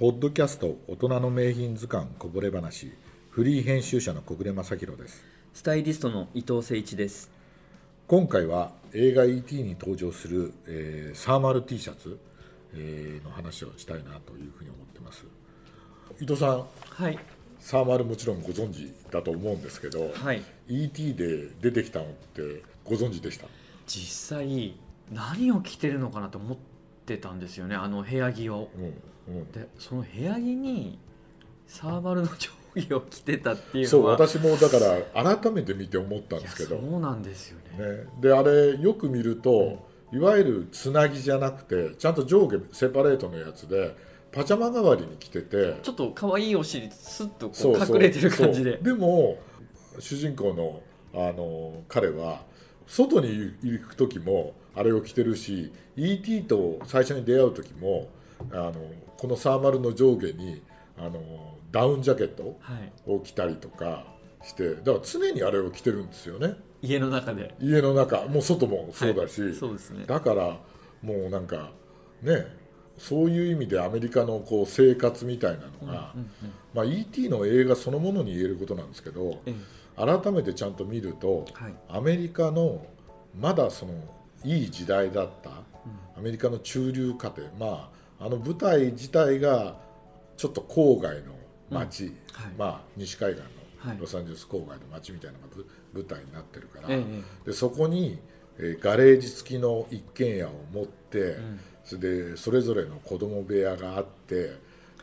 ポッドキャスト大人の名品図鑑こぼれ話フリー編集者の小暮正弘です。スタイリストの伊藤誠一です。今回は映画 ET に登場する、えー、サーマル T シャツ、えー、の話をしたいなというふうに思ってます。伊藤さんはい。サーマルもちろんご存知だと思うんですけど、はい。ET で出てきたのってご存知でした？実際何を着てるのかなと思ってたんですよねあの部屋着を。うんうんでその部屋着にサーバルの上下を着てたっていうそう私もだから改めて見て思ったんですけど。そうなんですよね。ね、であれよく見ると、いわゆるつなぎじゃなくてちゃんと上下セパレートのやつでパジャマ代わりに着てて。ちょっと可愛いお尻スッとこそう隠れてる感じで。でも主人公のあの彼は外に行く時もあれを着てるし ET と最初に出会う時もあのこのサーマルの上下にあのダウンジャケットはい。を着たりとかしてだから常にあれを着てるんですよね。家の中で。家の中。もう外もそうだし、はい。そうですね。だからもうなんかねそういう意味でアメリカのこう生活みたいなのが、うんうんまあ、ET の映画そのものに言えることなんですけどえ改めてちゃんと見るとえはい。アメリカのまだそのいい時代だったアメリカの中流家庭まああの舞台自体がちょっと郊外の街、はい。まあ、西海岸はい。のロサンゼルス郊外の街みたいなのがぶ舞台になってるから、ええでそこに、えーガレージ付きの一軒家を持って、ん。それでそれぞれの子供部屋があって、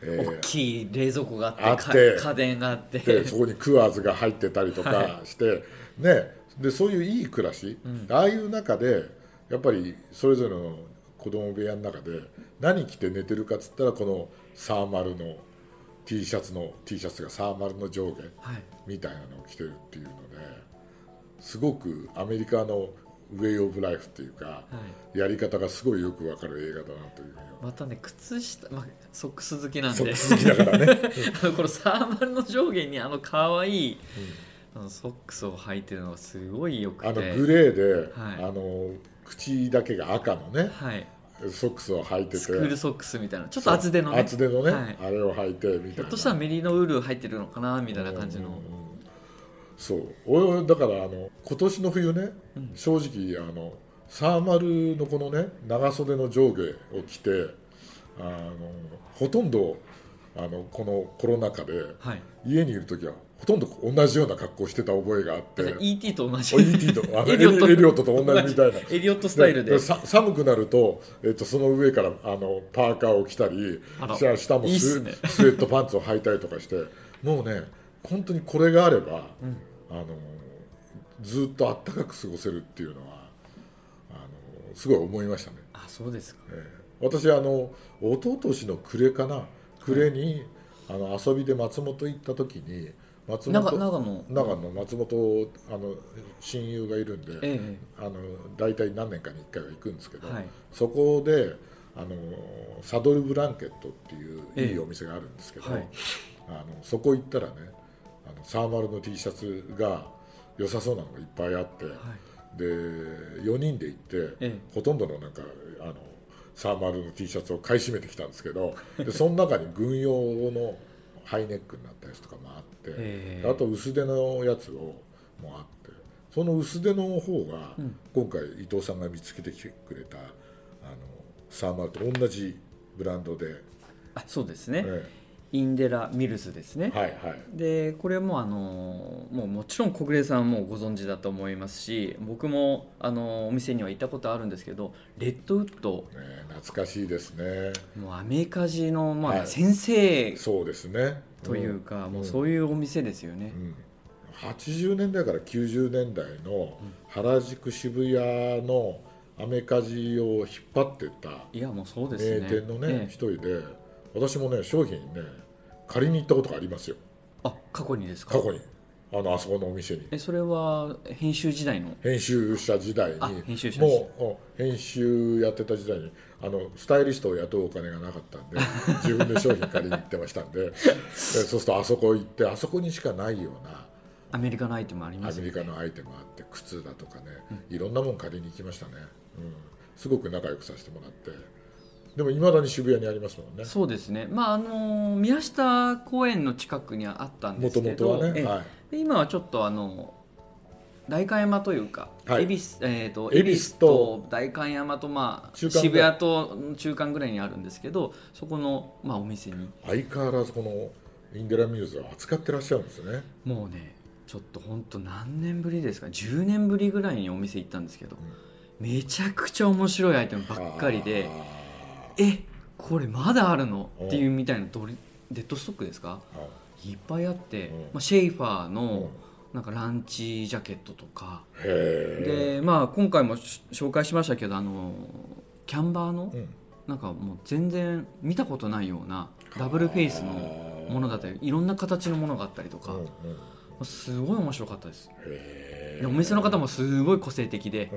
えー大きい冷蔵庫があって家電があって。でそこにクワーズが入ってたりとかして、ね、でそういういい暮らし、ああいう中でやっぱりそれぞれの子供部屋の中で何着て寝てるかっつったらこのサーマルの T シャツの T シャツがサーマルの上下はい。みたいなのを着てるっていうのですごくアメリカのウェイ・オブ・ライフっていうか、はい。やり方がすごいよくわかる映画だなというふうにまたね靴下、まあ、ソックス好きなんそでう好きだからね、あのこのサーマルの上下にあの可愛いあのソックスを履いてるのがすごいよくて。あのグレーで、はい。あの口だけが赤のねはい、ソックスを履いてて。スクールソックスみたいな。ちょっと厚手のね。厚手のね、はい。あれを履いてみたいな。ひょっとしたらメリノウール入ってるのかなみたいな感じの、うんうんそう。俺だからあの今年の冬ね、うん。正直あのサーマルのこのね長袖の上下を着てあのほとんどあのこのコロナ禍ではい。家にいる時はほとんど同じような格好をしてた覚えがあって。ET と同じ。ET とあのエリオットエリオットと同じみたいな。エリオットスタイルで。さ寒くなると、えっと、その上からあのパーカーを着たり下下もスいね。スウェットパンツを履いたりとかして。もうね本当にこれがあれば、あのずっとあったかく過ごせるっていうのはあのすごい思いましたね。あそうですか。ええ。私あの一昨年の暮れかな。暮れに、あの遊びで松本行った時に松長本長野。長野松本あの親友がいるんで、ええあの大体何年かに1回は行くんですけど、はい。そこであのサドルブランケットっていうええ。いいお店があるんですけど、はい。あのそこ行ったらねあのサーマルの T シャツが良さそうなのがいっぱいあって、で4人で行って、ええ。ほとんどのなんかあのサーマルの T シャツを買い占めてきたんですけどでその中に軍用のハイネックになったやつとかもあって、ええあと薄手のやつをもあってその薄手の方が、うん。今回伊藤さんが見つけてきてくれたあのサーマルと同じブランドで、あそうですね、えインデラミルスですね。え、はいはい。でこれもあのもうもちろん小暮さんもご存知だと思いますし僕もあのお店には行ったことあるんですけどレッドウッド。ね、懐かしいですね。もうアメカジの、まあはい。先生。そうですね。というか、ん。もうそういうお店ですよね、うん。80年代から90年代の原宿渋谷のアメカジを引っ張ってったいやもうそうです名ね店のねええ。一人で私もね商品ね借りに行ったことがありますよ。あ過去にですか？過去に。あのあそこのお店に。えそれは編集時代の？編集者時代に。あ編集者もううん編集やってた時代にあのスタイリストを雇うお金がなかったんで 自分で商品借りに行ってましたんで。でそうするとあそこ行ってあそこにしかないようなアメリカのアイテムありアますよね。メリカのアイテムあって靴だとかね、いろんなもん借りに行きましたね、うん、すごく仲良くさせてもらってでもいまだに渋谷にありますもんね。そうですね。まああの宮下公園の近くにはあったんでもとすけどもとはね、ええ。はい、で今はちょっとあの代官山というか、はい。恵比寿えー、と恵比寿と代官山と、まあ、渋谷と中間ぐらいにあるんですけどそこの、まあ、お店に。相変わらずこのインデラミューズは扱ってらっしゃるんですね。もうねちょっと本当何年ぶりですか？10年ぶりぐらいにお店行ったんですけど、めちゃくちゃ面白いアイテムばっかりでえこれまだあるの？っていうみたいなドリデッドストックですか？いっぱいあって、うん。まあ、シェイファーーのなんかランチジャケットとか、でまあ今回もし紹介しましたけどあのキャンバーのうん。なんかもう全然見たことないようなダブルフェイスのものだったりいろんな形のものがあったりとか。すごい面白かったです。へでお店の方もすごい個性的で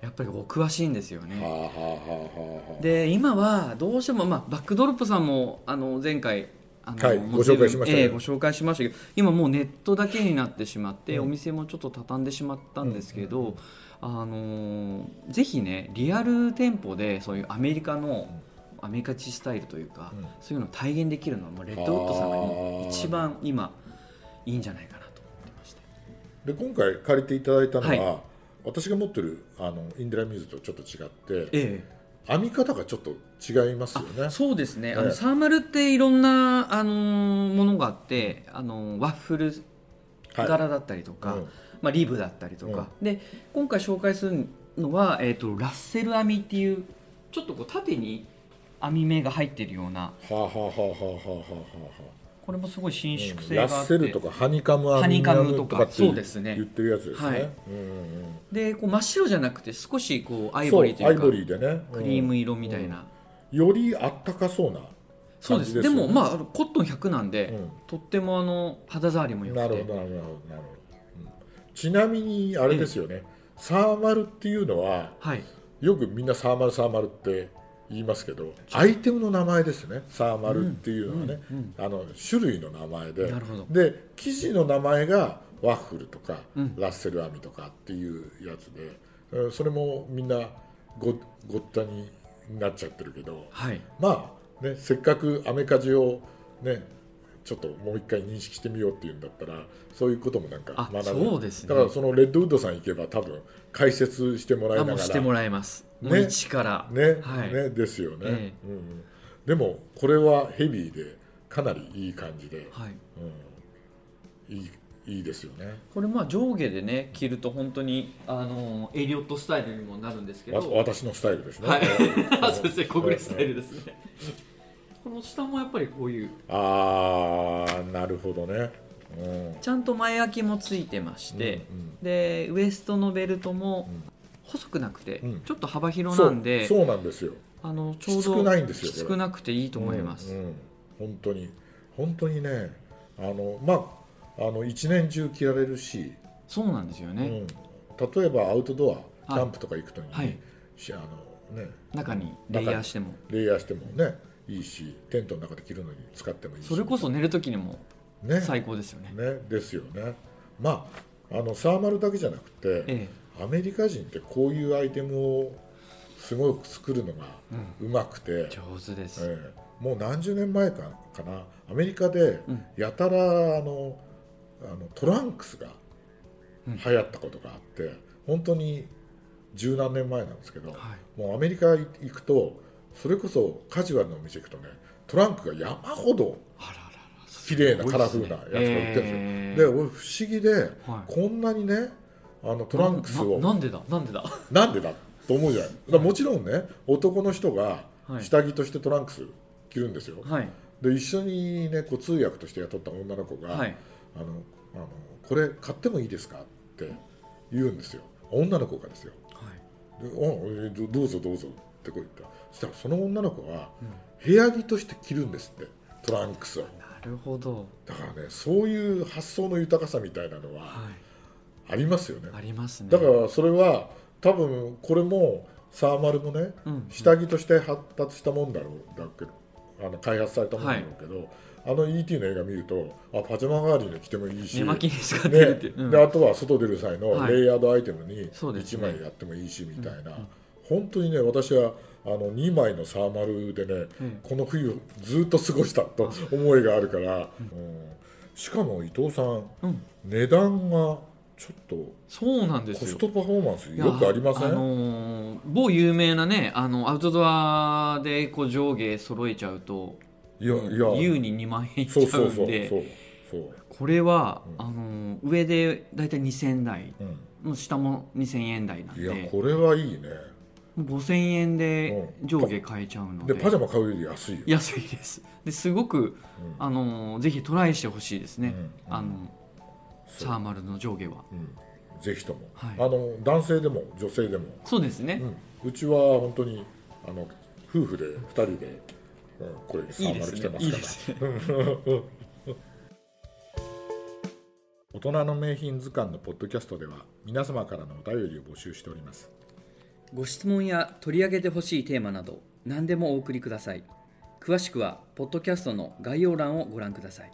やっぱりお詳しいんですよはあねで今はどうしても、まあ、バックドロップさんもあの前回あのはいご紹介しましたねええご紹介しましたけど今もうネットだけになってしまって、うん。お店もちょっと畳んでしまったんですけど、あのーぜひねリアル店舗でそういうアメリカの、アメリカチスタイルというか、うん。そういうのを体現できるのはもうレッドウッドさんが一番今いいんじゃないかなと思ってまして。で今回借りていただいたのは、は私が持ってるあのインデラミューズとちょっと違ってえ編み方がちょっと違いますよね。そうですね、あええのサーマルっていろんな、あのーものがあって、あのーワッフルはい。柄だったりとか、うん。まあ、リブだったりとか、で今回紹介するのは、えー、とラッセル編みっていうちょっとこう縦に編み目が入ってるようなはあはあはあはあはあはあはこれもすごい伸あ縮性ラがあって、ッセルとかハニカムハニカムとかってそうですね。言ってるやつですね、はい。うんうんでこう真っ白じゃなくて少しこうアうんイボリーというかアイボリーでね、うん。クリーム色みたいな、よりあったかそうなそうです。で感じでもまあコットン100なんで、うん。とってもあの肌触りも良くて。なるほどなるほどなるほど、うん。ちなみにあれですよね、サーマルっていうのははい。よくみんなサーマルサーマルって言いますけどアイテムの名前ですね。サーマルっていうのはね、うんあの種類の名前で。で生地の名前がワッフルとか、うん。ラッセル編みとかっていうやつでうんそれもみんなごごったになっちゃってるけど。はい。まあねせっかくアメカジをねちょっともう一回認識してみようっていうんだったらそういうこともなんかあ学べるそうですね。だからそのレッドウッドさん行けば多分解説してもらいながら。してもらえます、ね。から。ね,、はい。ね。ですよね、えうんうん、でもこれはヘビーでかなりいい感じで、はい、うん、いいいいですよね。これまあ上下でね着ると本当にあのエリオットスタイルにもなるんですけわど私のスタイルですね、はい。うん。そうですね。小暮スタイルですねこの下もやっぱりこういう。ああなるほどね、うん。ちゃんと前開きもついてまして、うんうん。でウエストのベルトもうん細くなくて、うん。ちょっと幅広なんでそうなんですよ。あのちょうどきつくないんですよこれ。きつくなくていいと思います、うんうん。本当に。本当にねあのまああの一年中着られるし、そうなんですよね、うん、例えばアウトドアキャンプとか行くときに、はい。しあのね。中に。レイヤーしても。レイヤーしてもねいいしテントの中で着るのに使ってもいいし。それこそ寝る時にもね。最高ですよね。ねですよね。まああのサーマルだけじゃなくて、えアメリカ人ってこういうアイテムをすごく作るのがうまくて、え上手です、ええ。もう何十年前かかな。アメリカでうん。やたらあのあのトランクスがうん。流行ったことがあって、本当に十何年前なんですけど、はい。もうアメリカ行くとそれこそカジュアルなお店行くとねトランクが山ほど綺麗なカラフルなやつが売ってるんですよ、ええで俺不思議で、はい。こんなにねあのトランクスをななんでだ？なんでだ？なんでだと思うじゃない。もちろんね男の人がはい。下着としてトランクス着るんですよ、はい。で一緒にねこう通訳として雇った女の子が、はい。あのあの「これ買ってもいいですか?」って言うんですよ。女の子がですよ。はい。でおえどどうぞどうぞってこう言ったそしたらその女の子は部屋着として着るんですって。トランクスを。なるほど。だからねそういう発想の豊かさみたいなのははありますよね。いありますね。だからそれは多分これもサーマルもねうん。下着として発達したもんだろうだけどあの開発されたもんだろうけど、あの E.T. の映画見るとあパジャマ代わりに着てもいいしねう。ん。であとは外出る際のはい。レイヤードアイテムに1そうですね。枚やってもいいしみたいな、本当にね私はあの2枚のサーマルでね、えこの冬ずっと過ごしたと思いがあるから、うん。しかも伊藤さん、うん。値段がちょっとそうなんですよ。コストパフォーマンスよくありません、あのー某有名なねあのアウトドアでこう上下揃えちゃうといやいや。優に2万円いっちゃそうそうそううんでそうそう、これは、うん。あのー上でだいたい2000台。うん、の下も2000円台なんいやでこれはいいね5000円でうん。上下買えちゃうので。でパジャマ買うより安いよ、安いです。ですごく、うん。あのーぜひトライしてほしいですね、うん。あのサーマルの上下は。うん、ぜひとも、はい。あの男性でも女性でも、そうですね、うちは本当にあの夫婦で2人で、うん、これサーマル着てますいいからですね。大人の名品図鑑のポッドキャストでは皆様からのお便りを募集しておりますご質問や取り上げてほしいテーマなど何でもお送りください。詳しくはポッドキャストの概要欄をご覧ください。